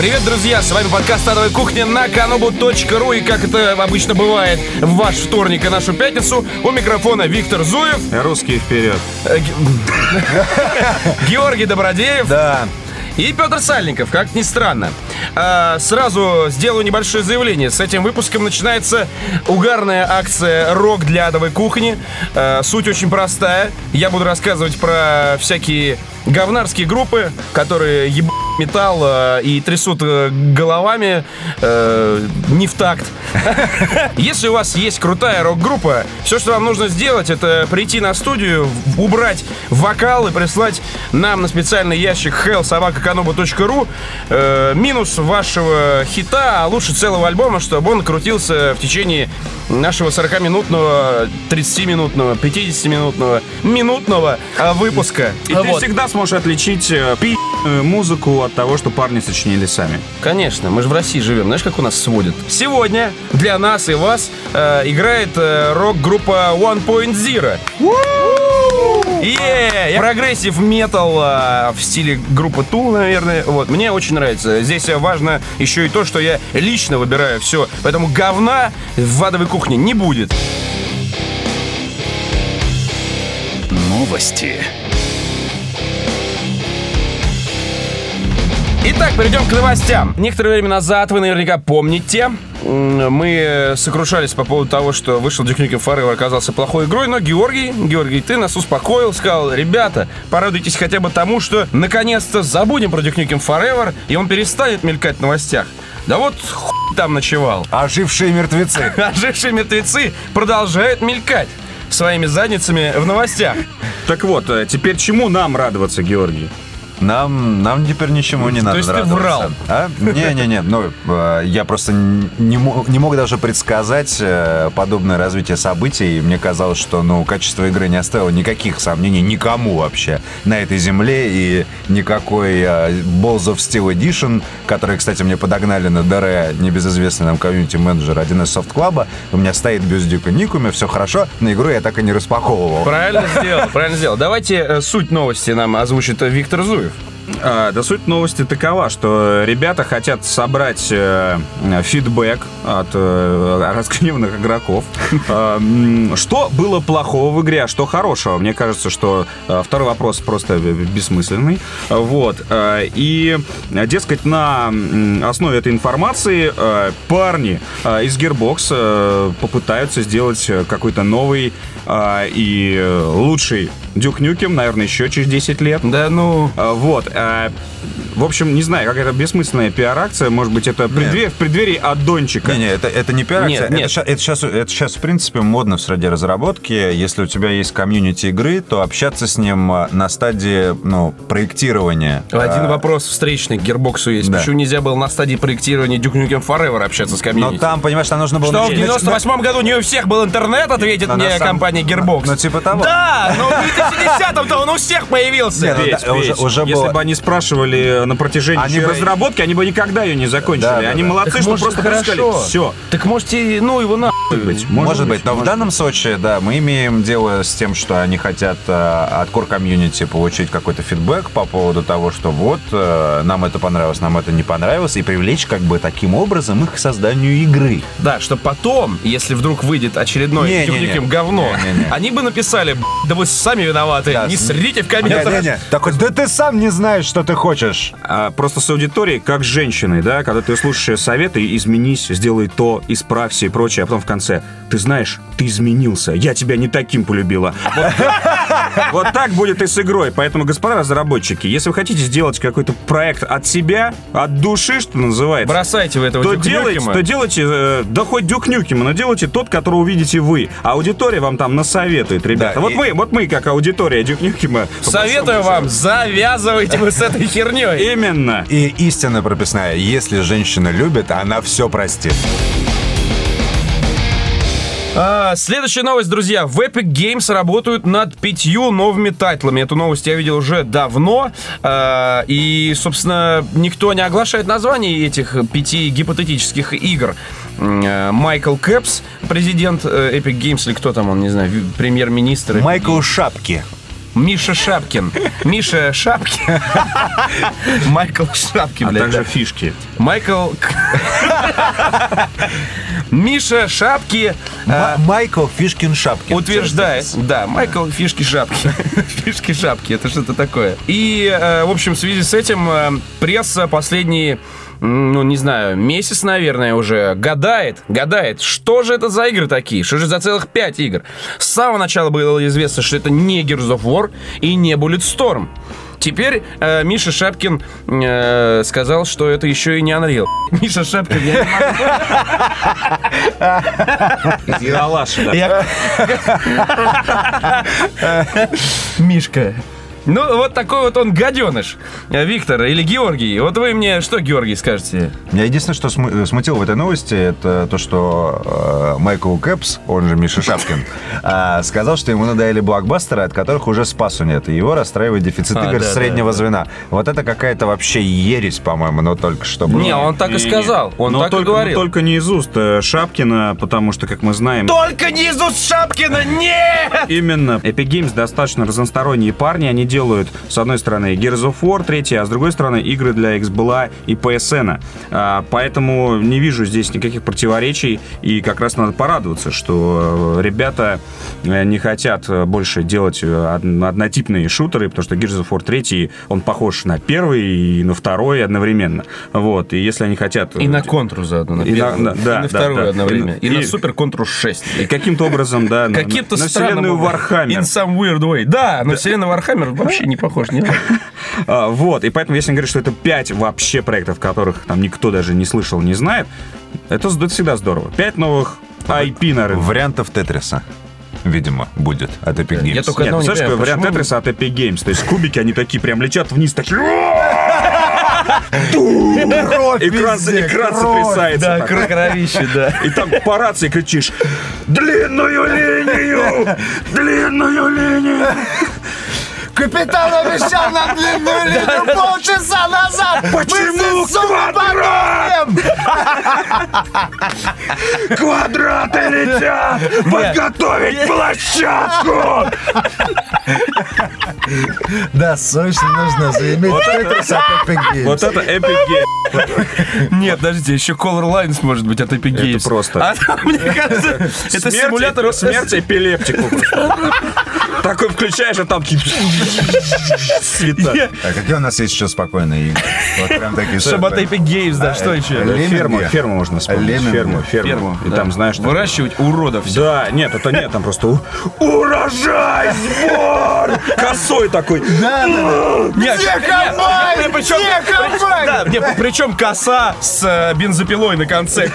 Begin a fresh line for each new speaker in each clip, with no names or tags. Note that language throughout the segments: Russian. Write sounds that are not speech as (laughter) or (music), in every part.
Привет, друзья! С вами подкаст «Адовая кухня» на kanobu.ru И как это обычно бывает в ваш вторник и нашу пятницу, у микрофона Виктор Зуев,
Русские вперед.
э, Ге- (laughs) Георгий Добродеев
Да.
и Петр Сальников, как ни странно. А, Сразу сделаю небольшое заявление. С этим выпуском начинается угарная акция «Рок для адовой кухни». А, Суть очень простая. Я буду рассказывать про всякие говнарские группы, которые еб металл э, и трясут э, головами э, не в такт. (laughs) Если у вас есть крутая рок-группа, все, что вам нужно сделать, это прийти на студию, убрать вокал и прислать нам на специальный ящик hellsobakakanobu.ru э, минус вашего хита, а лучше целого альбома, чтобы он крутился в течение нашего 40-минутного, 30-минутного, 50-минутного, минутного э, выпуска.
И
Вот.
ты всегда сможешь отличить э, пи***ную музыку от того, что парни сочинили сами.
Конечно, мы же в России живем. Знаешь, как у нас сводят? Сегодня для нас и вас э, играет э, рок-группа One Point Zero. Yeah! Прогрессив метал э, в стиле группы Tool, наверное. Вот, мне очень нравится. Здесь важно еще и то, что я лично выбираю все. Поэтому говна в адовой кухне не будет.
Новости.
Итак, перейдем к новостям. Некоторое время назад, вы наверняка помните, мы сокрушались по поводу того, что вышел Nukem Forever оказался плохой игрой, но Георгий, Георгий, ты нас успокоил, сказал, ребята, порадуйтесь хотя бы тому, что наконец-то забудем про Duke Nukem Forever, и он перестанет мелькать в новостях. Да вот хуй там ночевал. (laughs)
Ожившие мертвецы. (laughs)
Ожившие мертвецы продолжают мелькать своими задницами в новостях.
Так вот, э, теперь чему нам радоваться, Георгий?
Нам, нам теперь ничему не надо
есть ты врал?
А? Не-не-не, ну, э, я просто не мог, не мог даже предсказать э, подобное развитие событий. И Мне казалось, что, ну, качество игры не оставило никаких сомнений никому вообще на этой земле. И никакой э, Balls of Steel Edition, который, кстати, мне подогнали на ДР, небезызвестный нам комьюнити-менеджер 1С Soft Club, у меня стоит без Дюка Никуми, все хорошо, но игру я так и не распаковывал.
Правильно (laughs) сделал, правильно сделал. Давайте суть новости нам озвучит Виктор Зуев.
А, да суть новости такова, что ребята хотят собрать э, фидбэк от э, разгневанных игроков. А, Что было плохого в игре, а что хорошего? Мне кажется, что э, второй вопрос просто бессмысленный. Вот. Э, И, дескать, на основе этой информации э, парни из Gearbox попытаются сделать какой-то новый э, и э, лучший Duke Nukem, наверное, еще через 10 лет.
Да ну...
А, Вот. а, В общем, не знаю, какая-то бессмысленная пиар-акция. Может быть, это преддверие- в преддверии аддончика.
Не-не, это, это не пиар-акция.
Нет, нет.
Это, ща- это сейчас, это сейчас, в принципе, модно в среде разработки. Если у тебя есть комьюнити игры, то общаться с ним а, на стадии ну, проектирования.
Один
А,
вопрос встречный к Gearbox есть.
Да.
Почему нельзя было на стадии проектирования Duke Nukem Forever общаться с
Но
комьюнити?
там, понимаешь, там нужно было...
Что, в
нач-
98 году не у всех был интернет, ответит
Но на
мне
самом-
компания Gearbox.
Ну, типа того.
Да, но в 2010-м-то он у всех появился.
Не, ну, да, уже- уже
если
было-
бы они спрашивали на протяжении
Они бы-
разработки, они бы никогда ее не закончили.
Да, да,
они
да.
молодцы,
Так
что
может,
просто
хорошо.
сказали, все.
Так можете, ну его на...
быть.
Может, быть, но в данном случае, да, мы имеем дело с тем, что они хотят э, от core комьюнити получить какой-то фидбэк по поводу того, что вот, э, нам это понравилось, нам это не понравилось, и привлечь как бы таким образом их к созданию игры.
Да, что потом, если вдруг выйдет очередной
Не, не, не.
Говно,
Не, не, не.
они бы написали, «Б***ь, да вы сами виноваты,
Да,
не срите в комментах.
Такой, да ты сам не знаешь, что ты хочешь.
А просто с аудиторией, как с женщиной, да, когда ты слушаешь советы, изменись, сделай то, исправься и прочее, а потом в конце, ты знаешь, ты изменился, я тебя не таким полюбила. Вот, так будет и с игрой. Поэтому, господа разработчики, если вы хотите сделать какой-то проект от себя, от души, что называется,
Бросайте вы этого
то делайте, то делайте, э, да хоть Дюк Нюкема, но делайте тот, который увидите вы. А аудитория вам там насоветует, ребята. Вот мы, вот мы, как аудитория Дюк Нюкема. по
Советую вам, завязывайте вы с этой херней.
Именно.
И истина прописная, если женщина любит, она все простит.
А, следующая новость, друзья. В Epic Games работают над пятью новыми тайтлами. Эту новость я видел уже давно. А, и, собственно, никто не оглашает названий этих пяти гипотетических игр. Э, Майкл Кэпс, президент э, Epic Games, или кто там он, не знаю, премьер-министр.
Майкл Шапки.
Миша Шапкин. Миша Шапкин. (laughs) Майкл Шапкин,
А также фишки.
Майкл... Миша Шапки
М- Майкл Фишкин Шапкин.
утверждает, да, Майкл Фишки Шапки. (laughs) Фишки Шапки, это что-то такое. И, э, в общем, в связи с этим э, пресса последние ну, не знаю, месяц, наверное, уже гадает, гадает, что же это за игры такие, что же за целых пять игр. С самого начала было известно, что это не Gears of War и не Bulletstorm. Теперь э, Миша Шапкин э, сказал, что это еще и не Unreal. (laughs) Миша Шапкин, я не могу.
Да.
Я- (laughs) Мишка. Ну, вот такой вот он гаденыш. Э, Виктор или Георгий. Вот вы мне что, Георгий, скажете?
Меня единственное, что сму- смутило в этой новости, это то, что э, Майкл Кэпс, он же Миша Шапкин, (laughs) э, сказал, что ему надоели блокбастеры, от которых уже спасу нет. И его расстраивает дефицит
А,
игр
да,
среднего
да, да.
звена. Вот это какая-то вообще ересь, по-моему, но только что было.
Не, он так и
Не-не-не.
сказал. Он
Но
так и
только,
говорил.
но только не из уст э, Шапкина, потому что, как мы знаем,
Только не из уст Шапкина, нет!
Именно. Epic Games достаточно разносторонние парни. Они делают, с одной стороны, Gears of War, третья, а с другой стороны, игры для XBLA и PSN. А, поэтому не вижу здесь никаких противоречий. И как раз надо порадоваться, что э, ребята э, не хотят э, больше делать од- однотипные шутеры, потому что Gears of War 3, он похож на первый и на второй одновременно. Вот. И если они хотят...
И на контру заодно. На
И на-
первую,
на- да,
и на
да,
вторую
да.
одновременно. И,
И-
на супер контру 6.
И каким-то образом, да, на-
Каким-то
на вселенную. Warhammer.
In some weird way. Да, но вселенная Warhammer вообще не похож. Не (laughs)
А, вот, и поэтому, если говорить, что это 5 вообще проектов, которых там никто даже не слышал, не знает, это, всегда здорово. 5 новых IP на рынке.
Вариантов Тетриса, видимо, будет от Epic Games.
Я только
Нет,
не
знаешь,
понимаю,
вариант Тетриса от Epic Games? То есть кубики, они такие прям летят вниз, такие...
Кровь
Экран,
везде,
экран
кровь.
сотрясается.
Да,
так.
кровище, да.
И там по рации кричишь «Длинную линию! Длинную линию!»
Капитан обещал нам длинную линию полчаса назад!
Почему квадрат? Квадраты летят! Подготовить площадку!
Да, срочно нужно заиметь Тетрис от Epic Games.
Вот это Epic Games.
Нет, подождите, еще Color Lines может быть от Epic Games.
просто.
А мне кажется, это симулятор...
Смерть эпилептику. Такой включаешь, а там цвета.
А какие у нас есть еще спокойные игры? Вот прям такие супер.
Epic Games, да, что еще?
Лемминги.
Ферму, ферму можно вспомнить.
Лемминги.
Ферму, ферму. И
да.
там, знаешь,
Выращивать уродов.
Да, нет, это нет, там просто урожай, сбор! Косой такой.
Где комбайн?
нет, причем,
Где комбайн?
да, нет, причем коса с э, бензопилой на конце.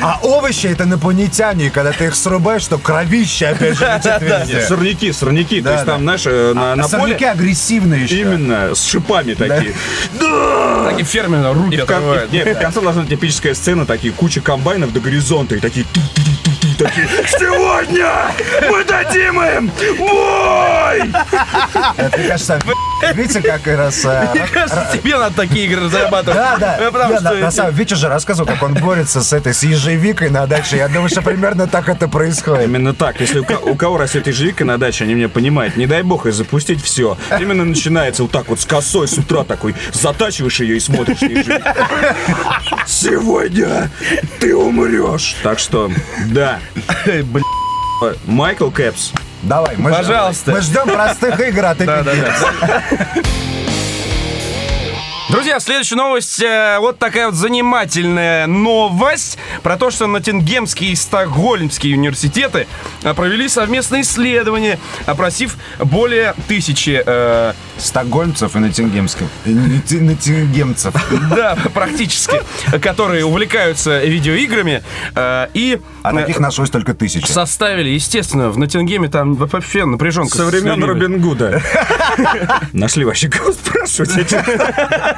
А овощи это инопланетяне, и когда ты их срубаешь, то кровище опять же летит везде.
Сорняки, сорняки. То есть там, знаешь, э, на, на
А сорняки агрессивные еще.
Именно, с шипами такие.
такие фермеры руки отрывают.
нет, в конце должна быть эпическая сцена, такие куча комбайнов до горизонта, и такие такие Сегодня мы дадим им бой!
Это, мне кажется, видите, как раз... э,
Мне кажется, тебе надо такие игры зарабатывать.
Да, да.
Потому что
на, самом Витя же рассказывал, как он борется с этой, с ежевикой на даче. Я думаю, что примерно так это происходит.
Именно так. Если у, ко- у кого растет ежевика на даче, они меня понимают. Не дай бог и запустить все. Именно начинается вот так вот с косой с утра такой. Затачиваешь ее и смотришь ежевику. Сегодня ты умрешь. Так что, да.
Блин.
Майкл Кэпс.
Давай, мы ждем-
Пожалуйста.
мы ждем простых игр от
Да,
Epic
да,
Games.
да. Друзья, следующая новость. э, Вот такая вот занимательная новость про то, что Ноттингемские и Стокгольмские университеты э, провели совместное исследование, опросив более тысячи э,
Стокгольмцев и Ноттингемских. и Нотти- Ноттингемцев. (laughs)
да, практически, которые увлекаются видеоиграми э, и
А
э,
таких нашлось только тысячи.
составили, естественно, в Ноттингеме там вообще напряженка.
Со времен. Робин Гуда. (laughs) Нашли вообще кого спрашивать. (laughs)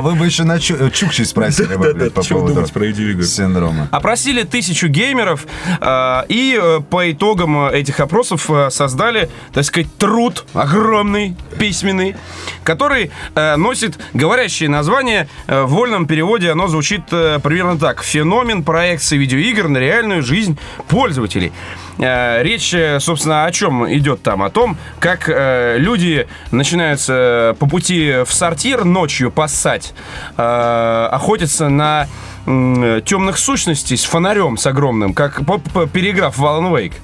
Вы бы еще на Чу- Чукчи спросили бы, блядь, по поводу синдрома.
Опросили тысячу геймеров э, и э, по итогам э, этих опросов э, создали, так сказать, труд огромный, письменный, который э, носит говорящее название. Э, в вольном переводе оно звучит э, примерно так. «Феномен проекции видеоигр на реальную жизнь пользователей». Э, Речь, э, собственно, о чем идет там? О том, как э, люди начинаются по пути в сортир ночью поссать, э, охотятся на м, темных сущностей с фонарем, с огромным, как по- по- переиграв в Alan Wake.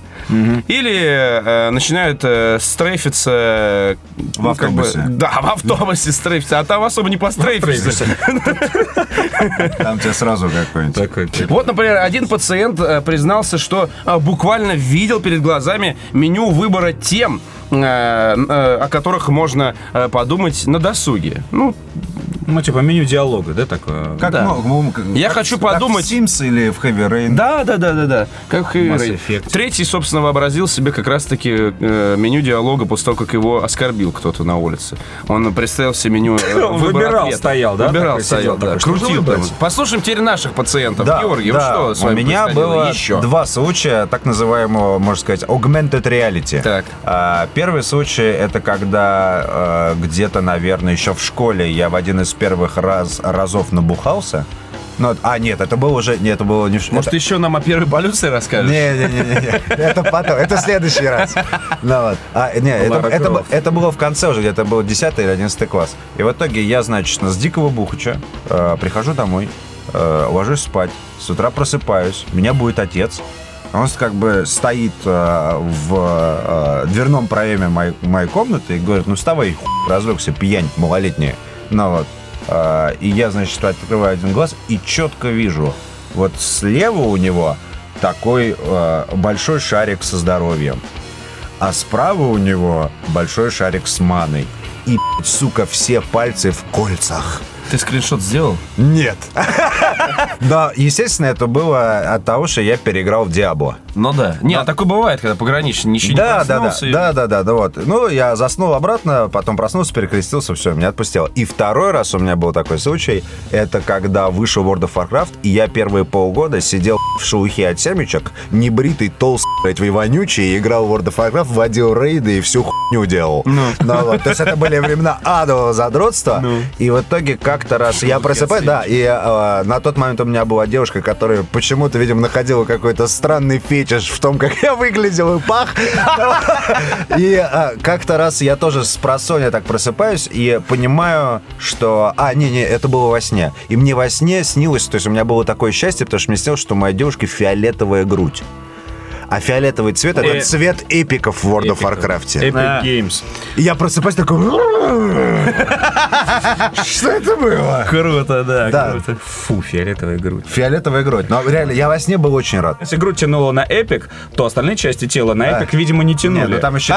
Или э, начинают э, стрейфиться... э,
В
ну, как бы-
автобусе. (laughs)
да, в автобусе стрейфиться. А там особо не пострейфишься. (laughs)
Там тебя сразу какой-нибудь.
Такой,
Вот, например, один пациент э, признался, что э, буквально видел перед глазами меню выбора тем, э, э, о которых можно э, подумать на досуге. Ну,
Ну, типа меню диалога, да, такое?
Как,
Да.
ну, как-
Я
как-
хочу
как
подумать-
в Sims или в Heavy Rain.
да, да, да, да, да. Как
Mass
Рэй.
Effect.
Третий, собственно, вообразил себе как раз-таки э, меню диалога после того, как его оскорбил кто-то на улице. Он представил себе меню э, (laughs)
выбирал,
ответа.
стоял, да,
Выбирал,
такой
стоял, да.
такой,
Крутил там. Послушаем теперь наших пациентов.
Да,
Георгий,
да.
вот что с
У
вами
меня
происходило
было
еще?
два случая так называемого, можно сказать, augmented reality.
Так.
А, Первый случай это когда э, где-то, наверное, еще в школе я в один из первых раз, разов набухался. Ну, а, нет, это было уже... Нет, это было не
Может,
это-
еще нам о первой полюции расскажешь?
Не-не-не, это потом, это следующий раз. Ну вот. А, не, это, было в конце уже, где-то был 10 или 11 класс. И в итоге я, значит, с дикого бухача э, прихожу домой, э, ложусь спать, с утра просыпаюсь, меня будет отец. Он как бы стоит э, в э, дверном проеме моей, моей комнаты и говорит, ну вставай, хуй, разлегся, пьянь малолетняя. Ну вот. Э, и я, значит, открываю один глаз и четко вижу, вот слева у него такой э, большой шарик со здоровьем, а справа у него большой шарик с маной. И, сука, все пальцы в кольцах.
Ты скриншот сделал?
Нет. (laughs) Но, естественно, это было от того, что я переиграл в Диабло.
Ну да. Не, а такое бывает, когда пограничный ничего
Да,
не
да, да, да, да, да, да, вот. Ну, я заснул обратно, потом проснулся, перекрестился, все, меня отпустило. И второй раз у меня был такой случай, это когда вышел World of Warcraft, и я первые полгода сидел в шелухе от семечек, небритый, толстый, блядь, вонючий, и играл в World of Warcraft, водил рейды и всю хуйню делал. Ну. вот. То есть это были времена адового задротства, и в итоге как-то раз я просыпаюсь, да, и э, на тот момент у меня была девушка, которая почему-то, видимо, находила какой-то странный фетиш в том, как я выглядел и пах. И а, как-то раз я тоже с просонья так просыпаюсь и понимаю, что... А, не-не, это было во сне. И мне во сне снилось, то есть у меня было такое счастье, потому что мне снилось, что у моей девушки фиолетовая грудь. А фиолетовый цвет —
Э,
это цвет эпиков в World of. Warcraft.
Epic. Games.
Я просыпаюсь такой... Что это было?
Круто, да,
Да.
круто.
Фу, фиолетовая грудь.
Фиолетовая грудь. Но реально, я во сне был очень рад.
Если грудь тянула на эпик, то остальные части тела на
Да.
эпик, видимо, не тянули.
Нет, ну там еще...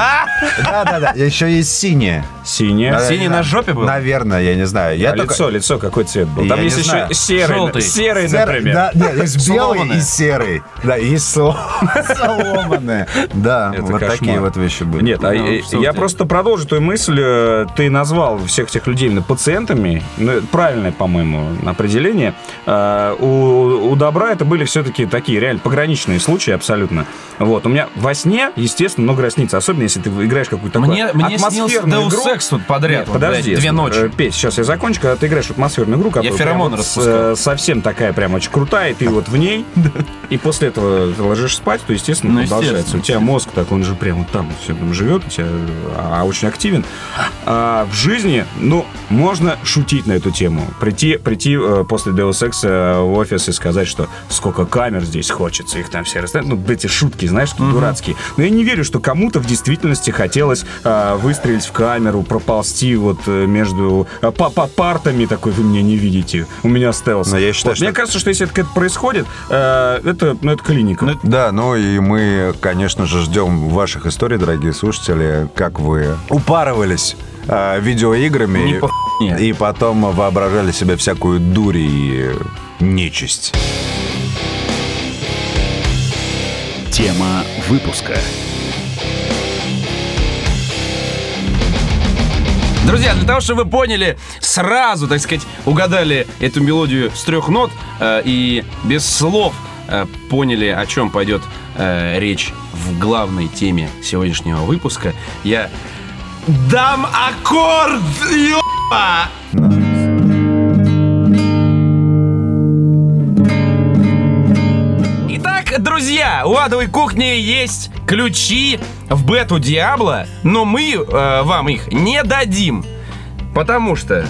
Да-да-да, еще есть. Да,
Синий
да.
на жопе был?
Наверное, я не знаю. Я
а
только-
лицо, лицо какой цвет был? Там есть
знаю.
еще серый,
Желтый.
серый,
Серый,
например.
Да, нет, есть белый и серый. Да, и есть (laughs) сломанная. Да,
Это
вот
кошмар.
такие вот вещи были.
Нет, а
Ну,
я просто продолжу твою мысль. Э, Ты назвал всех этих людей именно пациентами. Ну, правильное, по-моему, определение. Э, У, у добра это были все-таки такие реально пограничные случаи абсолютно. Вот. У меня во сне, естественно, много раз снится. Особенно, если ты играешь какую-то такую
Мне, мне снился
атмосферную
Deus. Ex тут подряд.
Нет,
вот,
подожди.
блядь, две
э,
ночи.
Петь, сейчас я закончу. Когда ты играешь в атмосферную игру, которая прям
феромоны
вот совсем такая прям очень крутая, и ты вот в ней, (laughs) и после этого ты ложишься спать, то, естественно,
Ну,
продолжается.
естественно,
У тебя мозг так, он же прям вот там все там живет, у тебя а, очень активен. А в жизни, ну, можно шутить на эту тему. Прийти, прийти э, после Deus Ex э, в офис и сказать, что сколько камер здесь хочется, их там все расставить. Ну, эти шутки, знаешь, такие дурацкие. Но я не верю, что кому-то в действительности хотелось э, выстрелить в камеру, проползти вот между э, по, по партами такой, вы меня не видите, у меня стелс.
Но я считаю,
Вот, Мне
что-
кажется, что если это происходит, э, это, ну, это клиника.
Да, ну и мы, конечно же, ждем ваших историй, дорогие слушатели, как вы упарывались э, видеоиграми
Не
и-
по хуйне.
и потом воображали себе всякую дурь и нечисть.
Тема выпуска.
Друзья, для того, чтобы вы поняли, сразу, так сказать, угадали эту мелодию с трех нот э, и без слов э, поняли, о чем пойдет э, речь в главной теме сегодняшнего выпуска, я дам аккорд, ёпа! Итак, друзья, у адовой кухни есть ключи в бету Диабло, но мы э, вам их не дадим, потому что...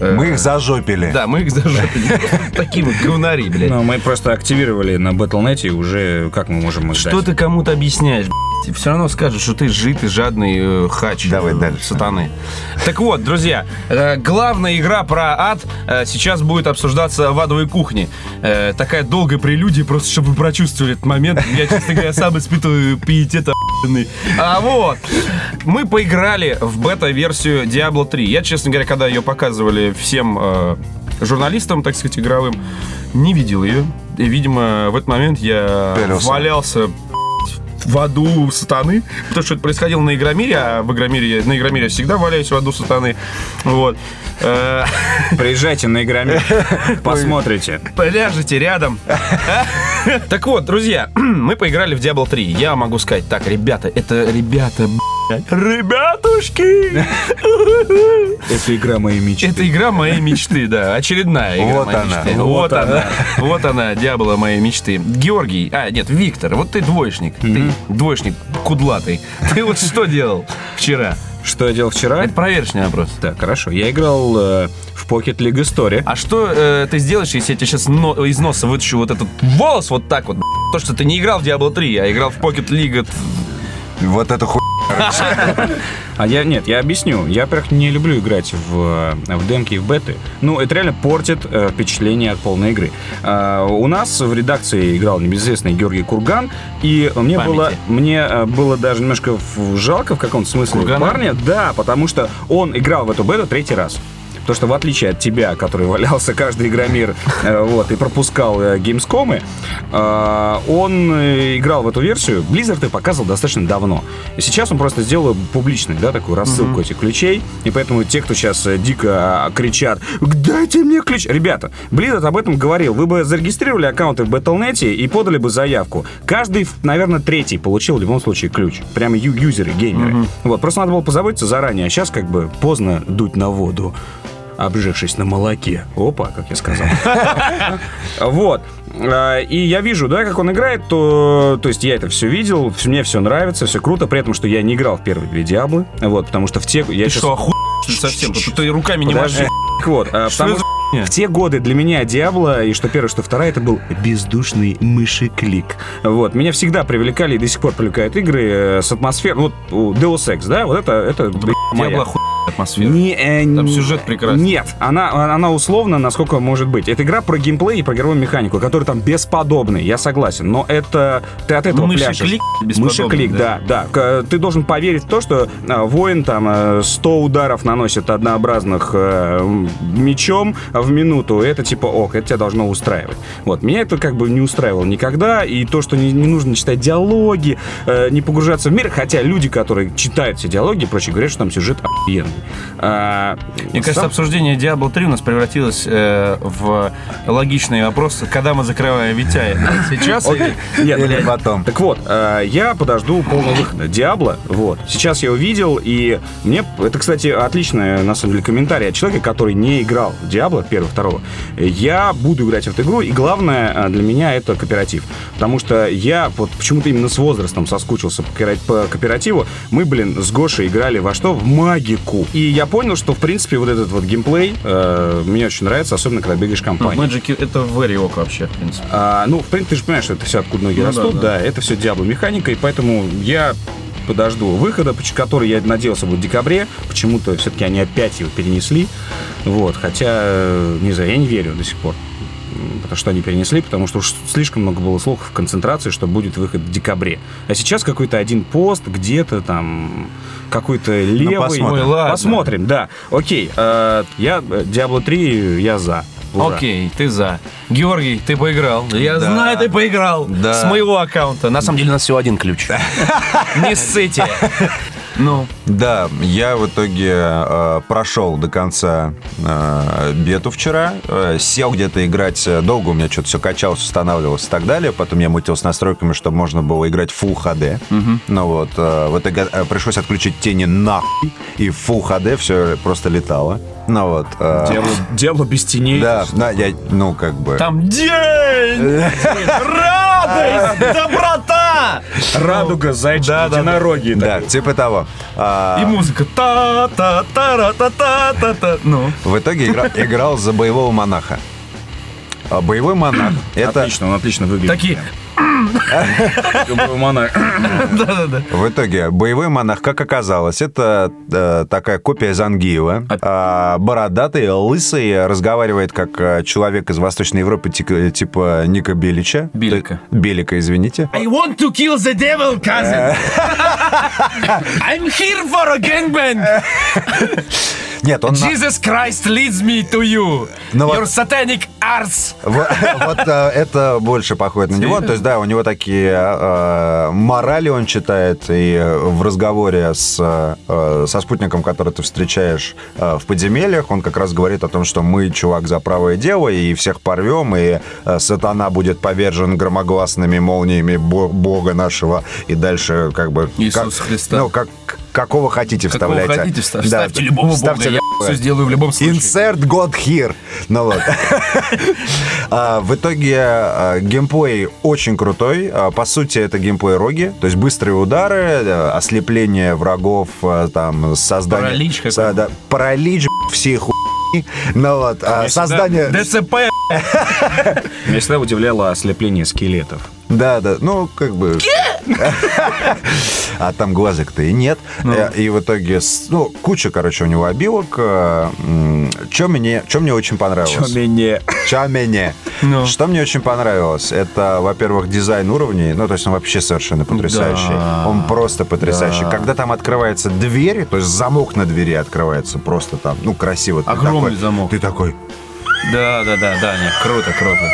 э,
Мы их зажопили.
Да, мы их зажали. (laughs) Такие вот говнари, блядь.
Ну, мы просто активировали на Battle.net и уже как мы можем их
Что ты кому-то объясняешь, блядь? Все равно скажешь, что ты житый, жадный э, хач
Давай
э,
дальше.
сатаны. Так вот, друзья, главная игра про ад сейчас будет обсуждаться в адовой кухне. Такая долгая прелюдия, просто чтобы вы прочувствовали этот момент. Я, честно говоря, сам испытываю пиетет. А вот, мы поиграли в бета-версию Diablo 3. Я, честно говоря, когда ее показывали всем э, журналистам, так сказать, игровым, не видел ее. И, видимо, в этот момент я
Пялился.
валялся в аду сатаны, потому что это происходило на Игромире, а в Игромире, на Игромире я всегда валяюсь в аду сатаны. Вот. Э,
Приезжайте на Игромир, (laughs) посмотрите.
Ляжете рядом. (laughs) (laughs) Так вот, друзья, (clears throat) мы поиграли в Diablo 3. Я могу сказать так, ребята, это ребята, блядь, ребятушки! (laughs)
Это игра моей мечты.
Это игра моей мечты, да, очередная игра
Вот
моей
она,
мечты.
вот
Вот она, вот она, Диабло моей мечты. Георгий, а, нет, Виктор, вот ты двоечник, ты двоечник кудлатый. Ты вот что делал вчера?
Что я делал вчера?
Это проверочный вопрос.
Так, хорошо. Я играл э, в Pocket League Story.
А что э, ты сделаешь, если я тебе сейчас но- из носа вытащу вот этот волос вот так вот? То, что ты не играл в Diablo 3, а играл в Pocket League.
Вот это хуй.
А я, нет, я объясню. Я, во-первых, не люблю играть в, э, в демки и в беты. Ну, это реально портит э, впечатление от полной игры. А, у нас в редакции играл небезызвестный Георгий Курган, и мне
Памяти.
было, мне э, было даже немножко жалко в каком-то смысле
Кургана?
парня. Да, потому что он играл в эту бету третий раз. Потому что в отличие от тебя, который валялся каждый игромир э, вот, и пропускал э, геймскомы, э, он играл в эту версию. Blizzard и показывал достаточно давно. Сейчас он просто сделал публичный, да, такую рассылку этих ключей. И поэтому те, кто сейчас дико кричат, дайте мне ключ. Ребята, Blizzard об этом говорил. Вы бы зарегистрировали аккаунты в Battle.net и подали бы заявку. Каждый, наверное, третий получил в любом случае ключ. Прямо ю- юзеры, геймеры. Вот, просто надо было позаботиться заранее. А сейчас как бы поздно дуть на воду обжегшись на молоке. Опа, как я сказал. (laughs) Вот. А, И я вижу, да, как он играет, то, то есть я это все видел, мне все нравится, все круто, при этом, что я не играл в первые две Диаблы, вот, потому что в те... Я
Ты что, ли, совсем? Ты руками не можешь.
Вот, а, потому что? В те годы для меня Диабло, и что первое, что вторая, это был бездушный мышеклик. Вот, меня всегда привлекали и до сих пор привлекают игры э, с атмосферой, вот у Deus Ex, да, вот это, это.
Диабло атмосфера.
Не, э,
Там сюжет прекрасный.
Нет, она, она условно, насколько может быть. Это игра про геймплей и про игровую механику, который там бесподобный, я согласен. Но это ты от этого пляшешь.
Мышеклик бесподобный,
Мышеклик, да, да. К- Ты должен поверить в то, что а, воин там э, 100 ударов наносит однообразных э, мечом в минуту. Это типа, ок, это тебя должно устраивать. Вот, меня это как бы не устраивало никогда. И то, что не, не нужно читать диалоги, э, не погружаться в мир. Хотя люди, которые читают все диалоги и прочее, говорят, что там сюжет охуенный. А,
Мне кажется,
сам-
обсуждение Diablo 3 у нас превратилось э, в логичный вопрос, когда мы закрываем Витя. Сейчас или...
Нет,
Или
блядь.
потом.
Так вот, э, я подожду полного выхода Диабло. Вот. Сейчас я увидел, и мне... Это, кстати, отличный, на самом деле, комментарий от человека, который не играл в Первого, второго. Я буду играть в эту игру, и главное э, для меня это кооператив. Потому что я вот почему-то именно с возрастом соскучился по кооперати- по кооперативу. Мы, блин, с Гошей играли во что? В магику. И я понял, что, в принципе, вот этот вот геймплей э, мне очень нравится, особенно когда бегаешь компанией.
Magic это very ок вообще, в принципе.
А, ну, в принципе, ты же понимаешь, что это все откуда ноги
Ну да,
растут,
да.
да, это все Диабло механика, и поэтому я подожду выхода, который я надеялся будет в декабре. Почему-то все-таки они опять его перенесли. Вот, хотя, э, не знаю, я не верю до сих пор. Потому что они перенесли, потому что уж слишком много было слухов в концентрации, что будет выход в декабре. А сейчас какой-то один пост где-то там какой-то левый.
посмотрим.
Ой, ладно.
Посмотрим, да. Окей, э, я э, Diablo 3 я за. Ура.
Окей, ты за. Георгий, ты поиграл. Я
Да.
знаю, ты поиграл.
Да.
С моего аккаунта. На самом деле у нас всего один ключ. (laughs) Не ссыте. Ну,
Да, я в итоге э, прошел до конца э, бету вчера, э, сел где-то играть, э, долго у меня что-то все качалось, устанавливалось и так далее, потом я мутил с настройками, чтобы можно было играть Full HD, ну вот, э, в итоге э, пришлось отключить тени нахуй, и в Full HD все просто летало, ну вот. э,
Дело, дело без теней.
Да, да, я, ну как бы...
там день! Радость! Доброта!
Радуга, зайчики, единороги.
Да, типа того. А,
И музыка та та та ра та та та та Ну.
В итоге игра- (laughs) играл за боевого монаха. А Боевой монах — это
Отлично, он отлично выглядит.
Такие.
Монарх.
Да-да-да.
В итоге, боевой монах, как оказалось, это э, такая копия Зангиева. А, бородатый, лысый, разговаривает как э, человек из Восточной Европы, тика- типа Ника Белича.
Белика.
Белика, извините.
I want to kill the devil, cousin. I'm here for a gangbang.
Нет, он...
Jesus Christ leads me to you.
Ну вот-
Your satanic arts.
Во- (laughs) Вот э, это больше походит на него. То есть, да, у него такие э, морали он читает, и в разговоре с, э, со спутником, который ты встречаешь э, в подземельях, он как раз говорит о том, что мы, чувак, за правое дело, и всех порвем, и э, сатана будет повержен громогласными молниями бо- Бога нашего, и дальше как бы...
Иисуса
как-
Христа.
Ну, как, какого хотите
Какого
вставляйте.
хотите, встав-
Да,
ставьте любого
ставьте
бога. Все сделаю в любом случае.
Insert God here. Ну вот. (laughs) А, В итоге а, геймплей очень крутой. А, По сути, это геймплей роги. То есть быстрые удары, ослепление врагов, там, создание...
Паралич
Паралич всей хуйни. Ну вот, создание...
ДЦП. (laughs)
Меня всегда удивляло ослепление скелетов.
Да, да, ну, как бы... (laughs) А там глазик-то и нет. Э, И в итоге, ну, куча, короче, у него обилок. Что мне, чё мне очень понравилось?
Чё мне...
Чё мне?
Ну.
Что мне очень понравилось, это, во-первых, дизайн уровней, ну, то есть он вообще совершенно потрясающий.
Да.
Он просто потрясающий.
Да.
Когда там открывается дверь, то есть замок на двери открывается просто там, ну, красиво. Ты
Огромный
такой-
замок.
Ты такой...
Да, да, да, да, нет, круто, круто.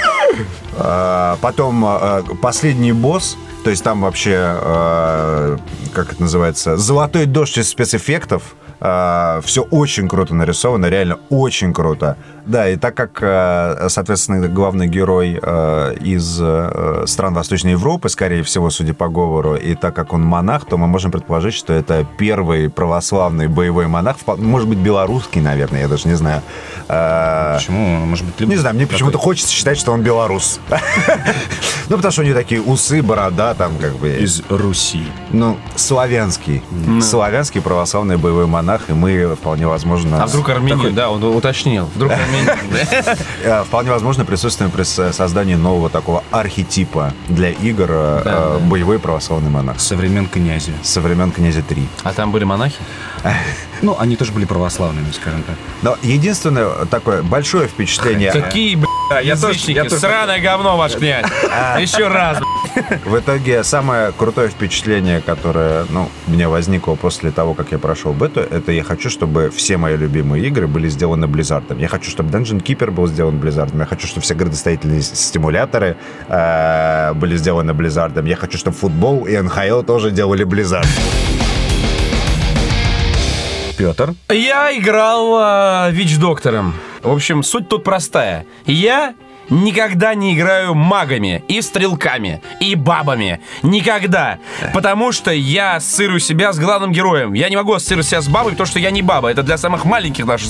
А, Потом а, последний босс, то есть там вообще, а, как это называется, золотой дождь из спецэффектов. Все очень круто нарисовано, реально очень круто. Да, и так как, а, соответственно, главный герой а, из а, стран Восточной Европы, скорее всего, судя по говору, и так как он монах, то мы можем предположить, что это первый православный боевой монах, может быть, белорусский, наверное, я даже не знаю. А,
Почему? Может быть,
не знаю, мне почему-то хочется считать, что он белорус. (laughs) Ну, потому что у него такие усы, борода, там как бы...
Из Руси.
Ну, славянский. Славянский православный боевой монах, и мы, вполне возможно...
А вдруг Армению, да, он уточнил. Вдруг (laughs) Армению. да?
э, Вполне возможно присутствуем при создании нового такого архетипа для игр э, боевой православный монах.
Со времен князя.
Со времен князя 3.
А там были монахи?
Ну, они тоже были православными, скажем так.
Но единственное такое большое впечатление...
Какие, блядь,
я тоже- я тоже-
Сраное говно, ваш князь. Еще раз.
В итоге самое крутое впечатление, которое ну, у меня возникло после того, как я прошел бету, это я хочу, чтобы все мои любимые игры были сделаны Blizzard. Я хочу, чтобы Dungeon Keeper был сделан Blizzard. Я хочу, чтобы все градостроительные стимуляторы э, были сделаны Blizzard. Я хочу, чтобы футбол и НХЛ тоже делали Blizzard.
Петр.
Я играл э, Вич-доктором. В общем, суть тут простая. Я никогда не играю магами и стрелками и бабами. Никогда. Потому что я ассоциирую себя с главным героем. Я не могу ассоциировать себя с бабой, потому что я не баба. Это для самых маленьких наших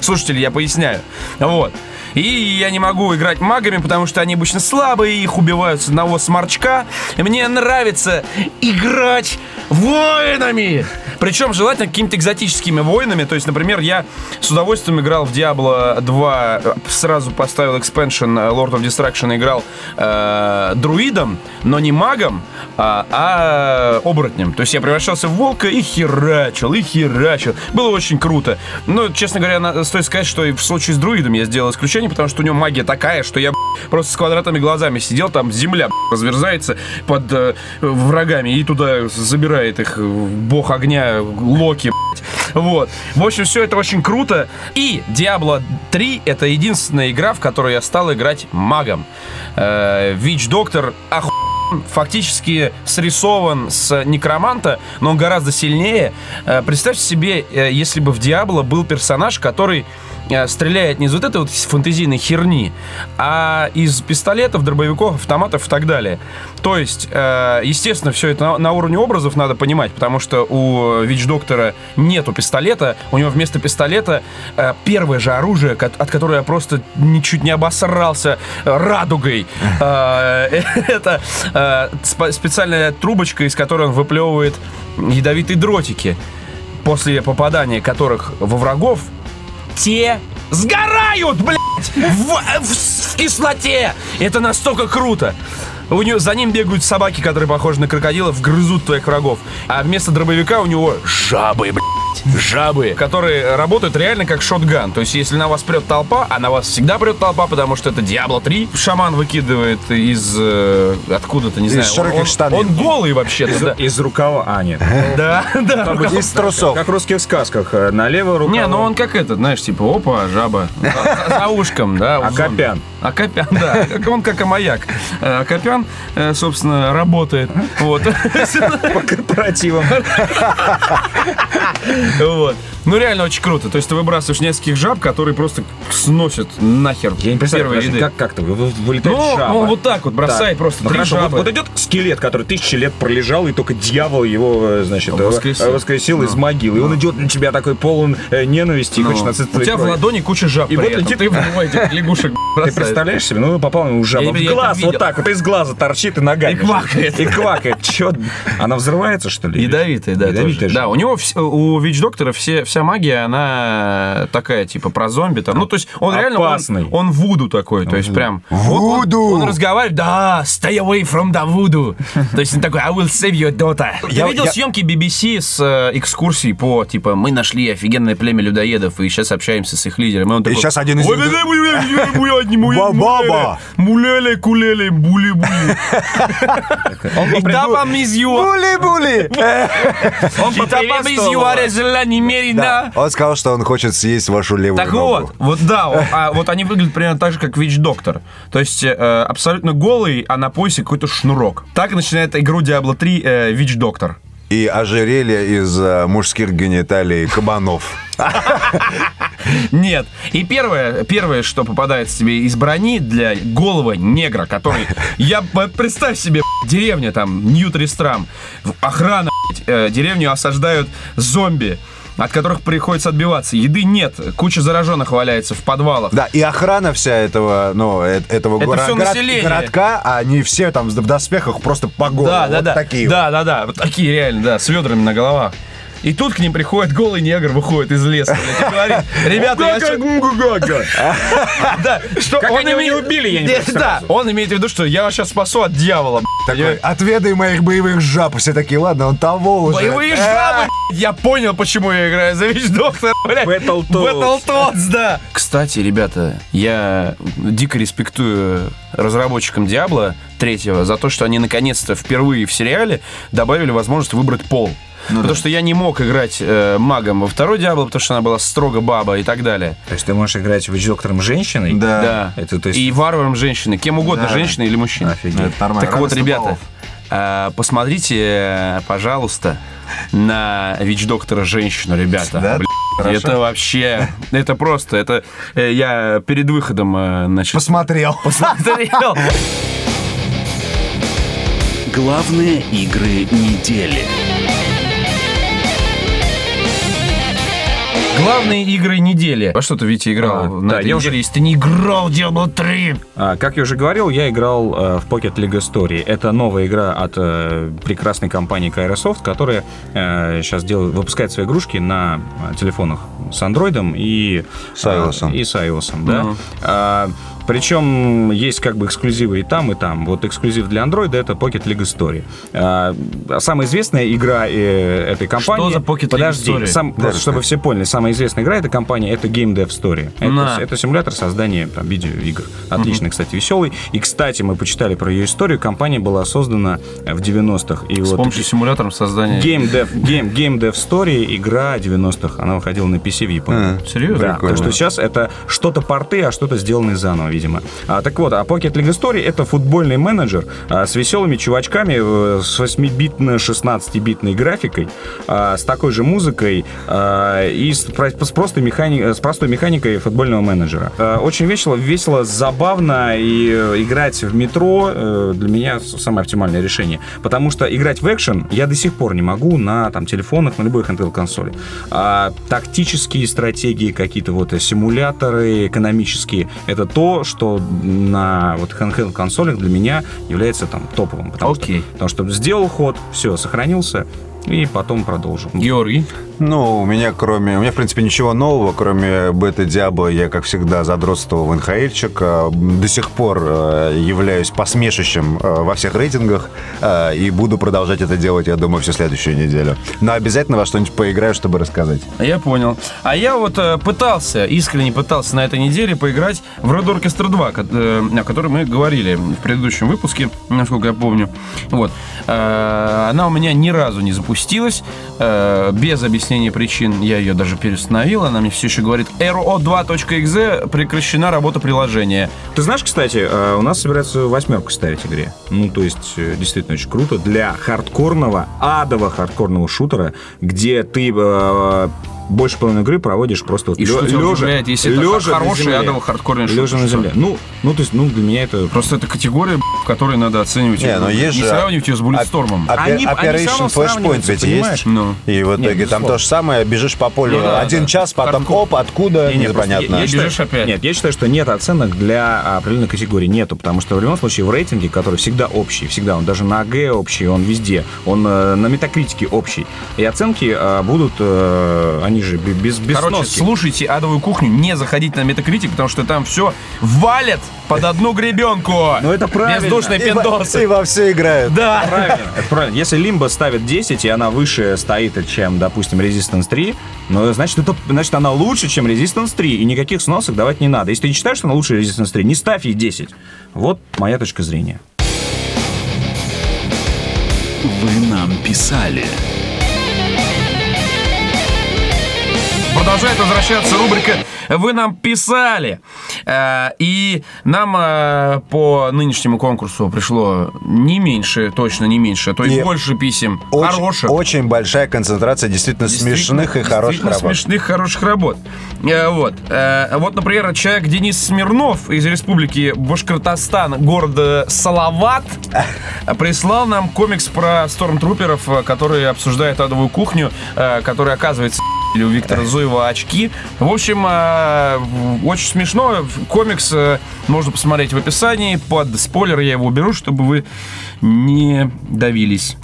слушателей, я поясняю. Вот. И я не могу играть магами, потому что они обычно слабые, их убивают с одного сморчка. Мне нравится играть воинами. Причем желательно какими-то экзотическими воинами. То есть, например, я с удовольствием играл в Diablo 2, э, сразу поставил экспеншн Lord of Destruction, играл э, друидом, но не магом, а, а оборотнем. То есть я превращался в волка и херачил, и херачил. Было очень круто. Но, честно говоря, на- стоит сказать, что и в случае с друидом я сделал исключение, потому что у него магия такая, что я просто с квадратными глазами сидел, там земля разверзается под э, врагами и туда забирает их э, бог огня Локи. Вот. В общем, все это очень круто. И Diablo 3 это единственная игра, в которой я стал играть магом. Вич Доктор оху фактически срисован с некроманта, но он гораздо сильнее. Э, Представьте себе, э, если бы в Диабло был персонаж, который стреляет не из вот этой вот фантазийной херни, а из пистолетов, дробовиков, автоматов и так далее. То есть, э, естественно, все это на, на уровне образов надо понимать, потому что у Вич-доктора нету пистолета, у него вместо пистолета э, первое же оружие, от которого я просто ничуть не обосрался э, радугой. (laughs) Э, Это э, специальная трубочка, из которой он выплевывает ядовитые дротики, после попадания которых во врагов те сгорают, блядь, в, в- в кислоте. Это настолько круто. У него, за ним бегают собаки, которые похожи на крокодилов, грызут твоих врагов. А вместо дробовика у него жабы, блядь. Жабы, которые работают реально как шотган. То есть, если на вас прет толпа, а на вас всегда прет толпа, потому что это Диабло 3. Шаман выкидывает из э, откуда-то, не знаю.
широких
он,
штанин.
он голый вообще-то, да.
Из рукава. А, нет. (laughs)
Да, да.
Из трусов.
Как в русских сказках. э, Налево рука.
Не, ну он как этот, знаешь, типа, опа, жаба. За, ушком, да.
Акопян.
Акопян, да. Он как амаяк. Э, Акопян, э, собственно, работает. Вот.
По корпоративам. (laughs)
Вот. Ну, реально очень круто. То есть ты выбрасываешь нескольких жаб, которые просто сносят нахер
Я не представляю,
первые ряды.
как, как-то вы- вы- вылетает
Ну,
жаба.
он вот так вот бросает просто
Ну
три
хорошо, вот,
жабы.
вот идет скелет, который тысячи лет пролежал, и только дьявол его, э, значит, э,
Воскресил.
э, воскресил из могилы. И он идет на тебя такой полон э, ненависти и
Ну,
хочет
у
насытить
тебя в ладони куча жаб
И
при
вот
этом.
летит-
Ты в него этих лягушек (laughs)
Ты
бросаешь.
представляешь себе? Ну, попал ему жаба
Я-
в
я это
глаз,
видел.
вот так вот из глаза торчит и ногами.
И квакает.
И квакает. Че? Она взрывается, что ли?
Ядовитая, да. Тоже.
же.
Да, у него вс- у Вич-доктора все, вся магия, она такая, типа, про зомби там. Ну, то есть он реально... он-
Опасный.
Он, вуду такой, то есть прям...
Вуду!
Он, он разговаривает, да, stay away from the voodoo. То есть он такой, I will save your daughter.
Я-
видел
я-
съемки BBC с э, экскурсией по, типа, мы нашли офигенное племя людоедов, и сейчас общаемся с их лидером. И, он такой,
щас один из
«Ой,
них- Ба-ба-ба.
Мулеле, кулеле, були-були.
Он
И там из you,
Були-були!
Он
и там из зла немерено.
Он сказал, что он хочет съесть вашу левую
Так
ногу.
вот, вот да, а вот они выглядят примерно так же, как Вич Доктор. То есть э, абсолютно голый, а на поясе какой-то шнурок. Так начинает игру Diablo 3 э, Вич Доктор.
И ожерелье из э, мужских гениталий кабанов.
Нет. И первое, первое, что попадается тебе из брони для голого негра, который... Я представь себе, деревня там, Нью-Тристрам, охрана, э, деревню осаждают зомби от которых приходится отбиваться. Еды нет, куча зараженных валяется в подвалах.
Да, и охрана вся этого, ну, э- этого
Это
горо- город-
население.
городка, а они все там в доспехах просто по голову.
Да, да,
вот
да.
такие.
Да, да, да. Вот такие реально, да, с ведрами на головах. И тут к ним приходит голый негр, выходит из леса, блядь, и говорит, ребята, я (laughs) Да, что
Как
он
они его не
имеет-
убили, я не
Да, он имеет в виду, что я вас сейчас спасу от дьявола.
Такой, отведай моих боевых жаб. Все такие, ладно, он того уже.
Боевые
Э,
жабы. Я понял, почему я играю за Вич Доктор, блядь.
Battletoads.
Battletoads, да. Кстати, ребята, я дико респектую разработчикам Диабло третьего за то, что они наконец-то впервые в сериале добавили возможность выбрать пол. Потому что я не мог играть э, магом во второй Диабло, потому что она была строго баба и так далее.
То есть ты можешь играть вич-доктором женщиной?
Да.
Да.
Это то есть...
И варваром женщины, кем угодно,
Да.
женщина или мужчина.
Офигеть.
Это нормально.
Так вот,
Равенство
ребята, э, посмотрите, пожалуйста, на ВИЧ-доктора женщину, ребята.
Да?
Блин,
Хорошо.
Это вообще, это просто, это э, я перед выходом, э, значит,
Посмотрел.
посмотрел. (laughs)
Главные игры недели.
Главные игры недели. Во что ты, Витя, играл
А,
на
да,
этой
я
неделе,
уже-
если ты не играл в Diablo 3?
А, как я уже говорил, я играл э, в Pocket League Story. Это новая игра от э, прекрасной компании Kairosoft, которая сейчас делает, выпускает свои игрушки на э, телефонах с андроидом и
С iOS.
э, и с iOS, да.
Ну.
А, причем есть как бы эксклюзивы и там, и там. Вот эксклюзив для андроида это Pocket League Story. А, самая известная игра э, этой компании...
за Pocket League
Подожди,
Story?
сам- просто чтобы все поняли, самая известная игра этой компании это Game Dev Story. Это,
На.
это симулятор создания там, видеоигр. Отличный, кстати, веселый. И, кстати, мы почитали про ее историю. Компания была создана в 90-х. И
С
вот
помощью симулятора создания.
Game Dev, Game, Game Dev Story, игра 90-х. Она выходила на PC в Японии.
А,
Серьезно?
Да,
Прикольно.
так что сейчас это что-то порты, а что-то сделанное заново. Видимо. А, так вот, а Pocket League Story это футбольный менеджер а, с веселыми чувачками, э, с 8-битной, 16-битной графикой, а, с такой же музыкой а, и с, с простой механи- с простой механикой футбольного менеджера. А, очень весело, весело, забавно и э, играть в метро э, для меня самое оптимальное решение. Потому что играть в экшен я до сих пор не могу на там, телефонах, на любой handheld консоли. А тактические стратегии, какие-то вот симуляторы экономические, это то, что на вот handheld консолях для меня является там топовым. Потому
Окей.
Что, потому что сделал ход, все, сохранился, и потом продолжил.
Георгий.
Ну, у меня кроме... У меня, в принципе, ничего нового, кроме бета Диабло, я, как всегда, задротствовал в НХЛчик. А, До сих пор э, являюсь посмешищем э, во всех рейтингах э, и буду продолжать это делать, я думаю, всю следующую неделю. Но обязательно во что-нибудь поиграю, чтобы рассказать.
Я понял. А я вот пытался, искренне пытался на этой неделе поиграть в Red Orchestra 2, ко- э, о которой мы говорили в предыдущем выпуске, насколько я помню. Вот. Она у меня ни разу не запустилась, без объяснения причин. Я ее даже переустановил, она мне все еще говорит ro2.exe прекращена работа приложения.
Ты знаешь, кстати, э, у нас собирается восьмерку ставить игре. Ну, то есть, э, действительно очень круто. Для хардкорного, адово хардкорного шутера, где ты э, больше половины игры проводишь просто вот
И что тебя удивляет, если это хороший адово хардкорный шутер,
Лежа на
что?
земле. Ну, ну, то есть, ну, для меня это...
Просто это категория, в которой надо оценивать.
Не, но есть
не
же-
сравнивать ее с Буллетстормом.
Опе-
Они-
Operation Flashpoint ведь
понимаешь?
есть.
Ну.
И в итоге там
безусловно.
то же самое, бежишь по полю
Ну да,
один
да.
час, потом
Хардкор.
оп, откуда,
Не,
непонятно.
я- я считаю-
Бежишь опять.
Нет, я считаю, что нет оценок для определенной категории. Нету, потому что в любом случае в рейтинге, который всегда общий, всегда, он даже на АГ общий, он везде, он э, на метакритике общий. И оценки э, будут, э, они же бе- без, без
Короче,
сноски.
слушайте адовую кухню, не заходите на метакритик, потому что там все валят под одну гребенку.
Ну, это правильно.
Бездушные
И во-
пиндосы.
И во все играют.
Да.
Правильно, это правильно. Если Лимба ставит 10, и она выше стоит, чем, допустим, Resistance 3, ну, значит, это, значит, она лучше, чем Resistance 3, и никаких сносок давать не надо. Если ты не считаешь, что она лучше Resistance 3, не ставь ей 10. Вот моя точка зрения.
Вы нам писали.
Продолжает возвращаться рубрика «Вы нам писали». Э, И нам э, по нынешнему конкурсу пришло не меньше, точно не меньше, а то и
И
больше писем
Очень,
хороших.
очень большая концентрация действительно, смешных и хороших
действительно
работ.
смешных, хороших работ. Э, Вот. Вот, например, человек Денис Смирнов из республики Башкортостан, города Салават, (laughs) прислал нам комикс про стормтруперов, который обсуждает адовую кухню, который, оказывается, или у Виктора Зуева очки. В общем, э, очень смешно. Комикс э, можно посмотреть в описании. Под спойлер я его уберу, чтобы вы не давились.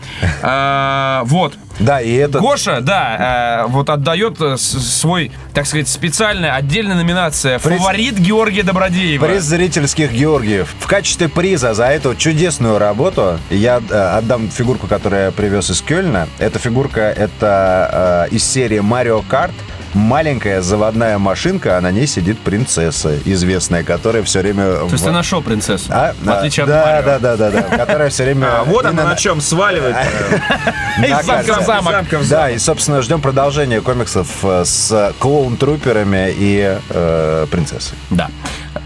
А, Вот.
Да, и это...
Гоша, да, э, вот отдает э, свой, так сказать, специальная отдельная номинация
Приз-
«Фаворит Георгия Добродеева».
Приз зрительских Георгиев. В качестве приза за эту чудесную работу я э, отдам фигурку, которую я привез из Кёльна. Эта фигурка это э, из серии Марио Карт. Маленькая заводная машинка, а на ней сидит принцесса известная, которая все время...
То есть ты нашел принцессу,
А?
в отличие
да,
от Марио.
да, да, да, да, которая все время... (laughs)
А, вот она на чем сваливает. э, (laughs)
Из замка в замок.
в
Да, и, собственно, ждем продолжения комиксов э, с клоун-труперами и э, принцессой.
Да.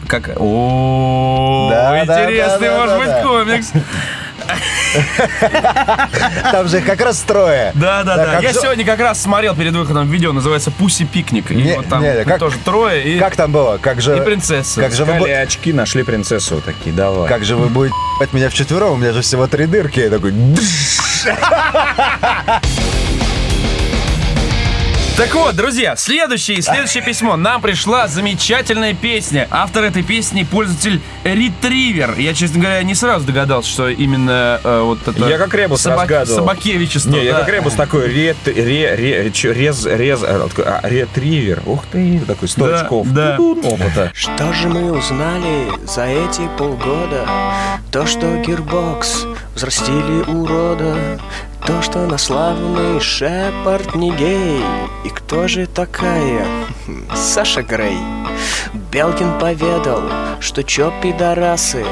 Как... О, интересный может быть комикс. (laughs) (laughs)
Там же их как раз трое.
Да, да, да. Я сегодня как раз смотрел перед выходом видео, называется «Пуси пикник». И вот там тоже трое и,
Как там было? Как же...
и принцесса.
Как же, вы,
очки, нашли принцессу такие, давай.
как же вы будете (laughs) меня вчетвером? У меня же всего три дырки. Я такой... (laughs)
Так вот, друзья, следующее, следующее письмо. Нам пришла замечательная песня. Автор этой песни пользователь Ретривер. Я, честно говоря, не сразу догадался, что именно э, вот это...
Я как Ребус разгадывал.
Собакевичество.
Не, я
да.
как Ребус такой рет, ре, ре, чё, рез, рез, а, такой, а, ретривер. Ух ты, такой сто
Да,
очков.
да.
Опыта.
Что же мы узнали за эти полгода? То, что Gearbox взрастили урода То, что на славный Шепард не гей. И кто же такая? Хм, Саша Грей? Белкин поведал, что чё пидорасы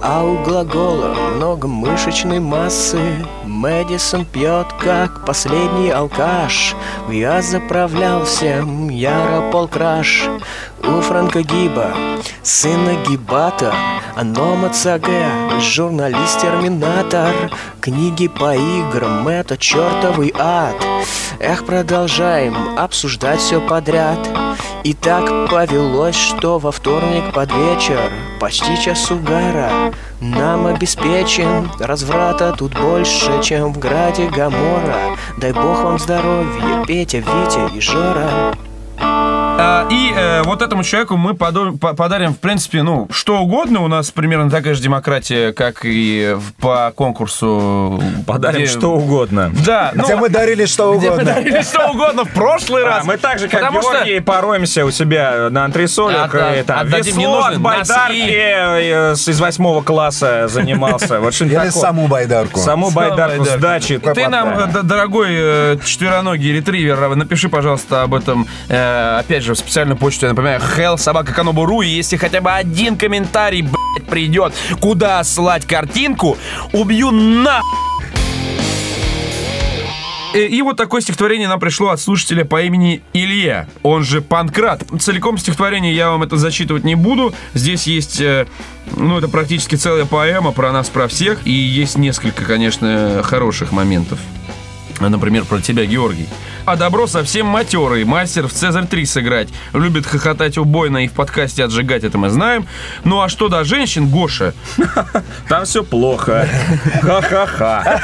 а у глагола много мышечной массы. Мэдисон пьет, как последний алкаш. Я заправлял всем Яропол краш у Франка Гиба, сына Гибата, Анома Цаге, журналист-терминатор, книги по играм, это чертовый ад. Эх, продолжаем обсуждать все подряд. И так повелось, что во вторник под вечер Почти час угара нам обеспечен Разврата тут больше, чем в граде Гамора Дай бог вам здоровья, Петя, Витя и Жора
и э, вот этому человеку мы подарим, в принципе, ну, что угодно. У нас примерно такая же демократия, как и по конкурсу.
Подарим
где-
что угодно.
Да, ну,
Где мы дарили что
где мы
угодно.
дарили что угодно в прошлый
А,
раз.
мы так же, как
Потому что-
Георгий, пороемся у себя на антресолях.
Отда-
и там весло от байдарки э, с- из восьмого класса занимался. Вот
Или саму байдарку.
Саму байдарку с дачи.
Ты нам, э, дорогой э, четвероногий ретривер, напиши, пожалуйста, об этом, э, опять же, в специальную почту, я напоминаю, hell собака и если хотя бы один комментарий, блядь, придет, куда слать картинку, убью на... Э, И вот такое стихотворение нам пришло от слушателя по имени Илья, он же Панкрат. Целиком стихотворение я вам это зачитывать не буду. Здесь есть, э, ну, это практически целая поэма про нас, про всех. И есть несколько, конечно, хороших моментов. Например, про тебя, Георгий. А добро совсем матерый, мастер в Цезарь 3 сыграть. Любит хохотать убойно и в подкасте отжигать, это мы знаем. Ну а что до женщин, Гоша? (laughs)
Там все плохо. Ха-ха-ха.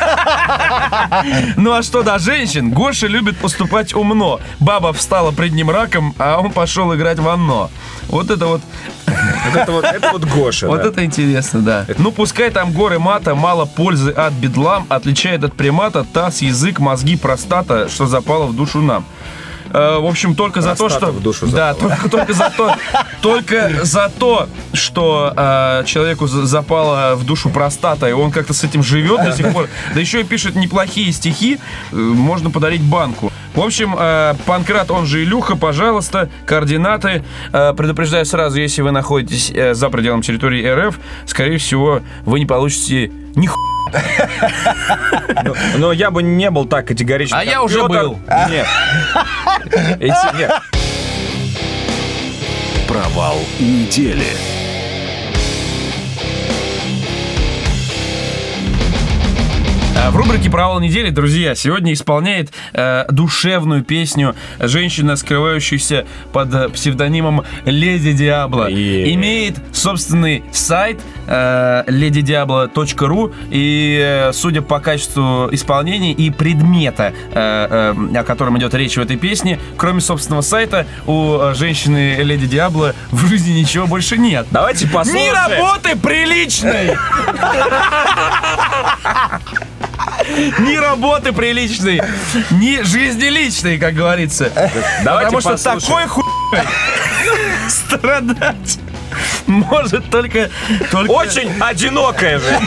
Ну а что до женщин, Гоша любит поступать умно. Баба встала пред ним раком, а он пошел играть в оно. Вот это вот,
Вот это вот, это вот Гоша.
вот
да.
это интересно, да. Ну пускай там горы мата, мало пользы от бедлам, отличает от примата таз, язык, мозги, простата, что запало в душу нам. Э, В общем, только за то,
Простата
что...
в душу
да, только, только за то, только за то, что э, человеку за- запала в душу простата, и он как-то с этим живет до сих пор. Да еще и пишет неплохие стихи, э, можно подарить банку. В общем, э, Панкрат, он же Илюха, пожалуйста, координаты. Э, предупреждаю сразу, если вы находитесь э, за пределом территории РФ, скорее всего, вы не получите ни ху...
Но, но я бы не был так категоричен.
А я уже был.
Нет. (laughs) Эти- нет.
Провал недели.
В рубрике «Провал недели», друзья, сегодня исполняет э, душевную песню женщина, скрывающаяся под э, псевдонимом Леди Диабло.
Е.
Имеет собственный сайт э, ladydiablo.ru и, э, судя по качеству исполнения и предмета, э, э, о котором идет речь в этой песне, кроме собственного сайта, у э, женщины Леди Диабло в жизни ничего больше нет.
Давайте послушаем.
работы приличной! (laughs) Ни работы приличной, ни жизни личной, как говорится.
Давайте
Потому что такой хуй страдать может только... только...
Очень одинокая же.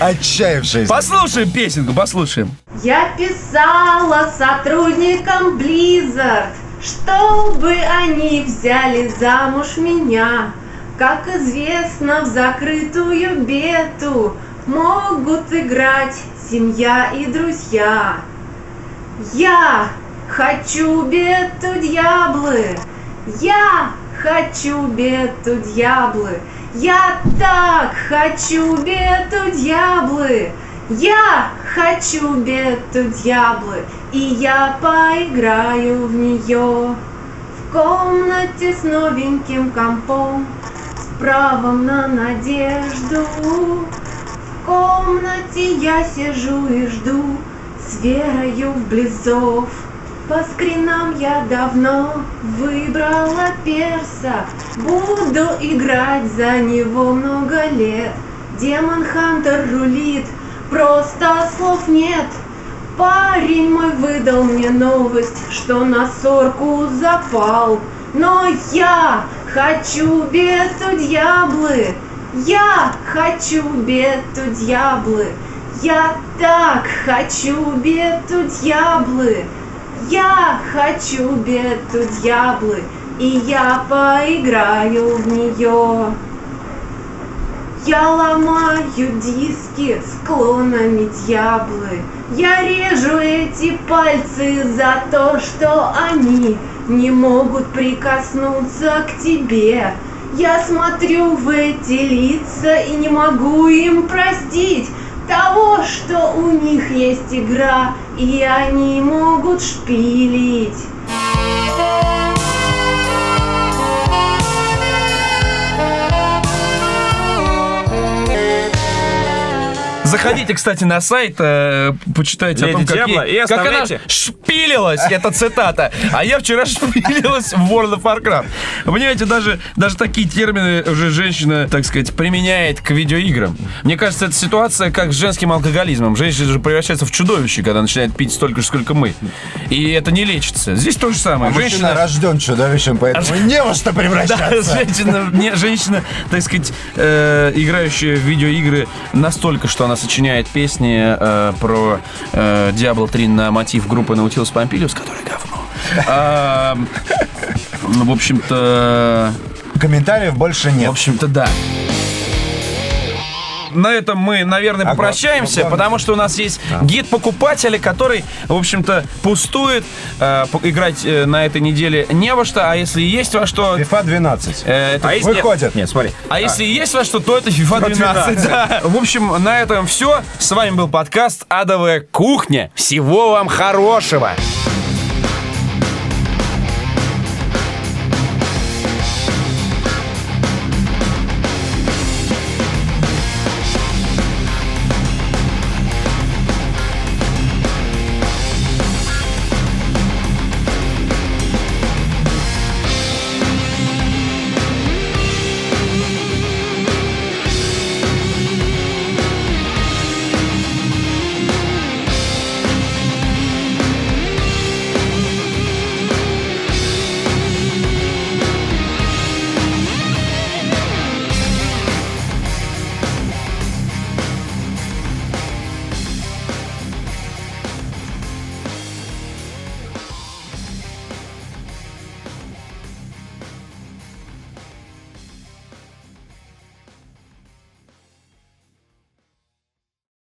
Отчаявшись.
Послушаем песенку, послушаем.
Я писала сотрудникам Blizzard, чтобы они взяли замуж меня. Как известно, в закрытую бету могут играть семья и друзья. Я хочу бету дьяблы, я хочу бету дьяблы, я так хочу бету дьяблы, я хочу бету дьяблы, и я поиграю в нее. В комнате с новеньким компом, с правом на надежду. Комнате я сижу и жду, с верою в близов. По скринам я давно выбрала перса, Буду играть за него много лет. Демон Хантер рулит, просто слов нет. Парень мой выдал мне новость, что на сорку запал. Но я хочу бету дьяблы, я хочу бету дьяблы, я так хочу бету дьяблы, я хочу бету дьяблы, и я поиграю в нее. Я ломаю диски с клонами дьяблы. Я режу эти пальцы за то, что они не могут прикоснуться к тебе. Я смотрю в эти лица и не могу им простить того, что у них есть игра, и они могут шпилить.
Заходите, кстати, на сайт, э, почитайте
Леди
о том, как,
Диабло
ей-
и
как она шпилилась, это цитата. А я вчера (laughs) шпилилась в World of Warcraft. Вы понимаете, даже, даже такие термины уже женщина, так сказать, применяет к видеоиграм. Мне кажется, это ситуация как с женским алкоголизмом. Женщина же превращается в чудовище, когда начинает пить столько же, сколько мы. И это не лечится. Здесь то же самое.
Мужчина
Женщина...
рожден чудовищем, поэтому не во что
Да,
превращаться. (laughs)
женщина, не, женщина, так сказать, э, играющая в видеоигры настолько, что она сочиняет песни э, про э, Diablo 3 на мотив группы Nautilus Pompilius, которая говно. А, ну, в общем-то,
Комментариев больше
в
нет.
общем-то, да. На этом мы, наверное,
Ага.
попрощаемся,
главное,
потому что у нас есть гид покупателя, который, в общем-то, пустует. Э, играть э, на этой неделе не во что, а если есть во что,
FIFA 12.
э, это
А если...
Выходит.
Нет, смотри.
а если есть во что, то это FIFA 12. да. В общем, на этом все. С вами был подкаст «Адовая кухня». Всего вам хорошего!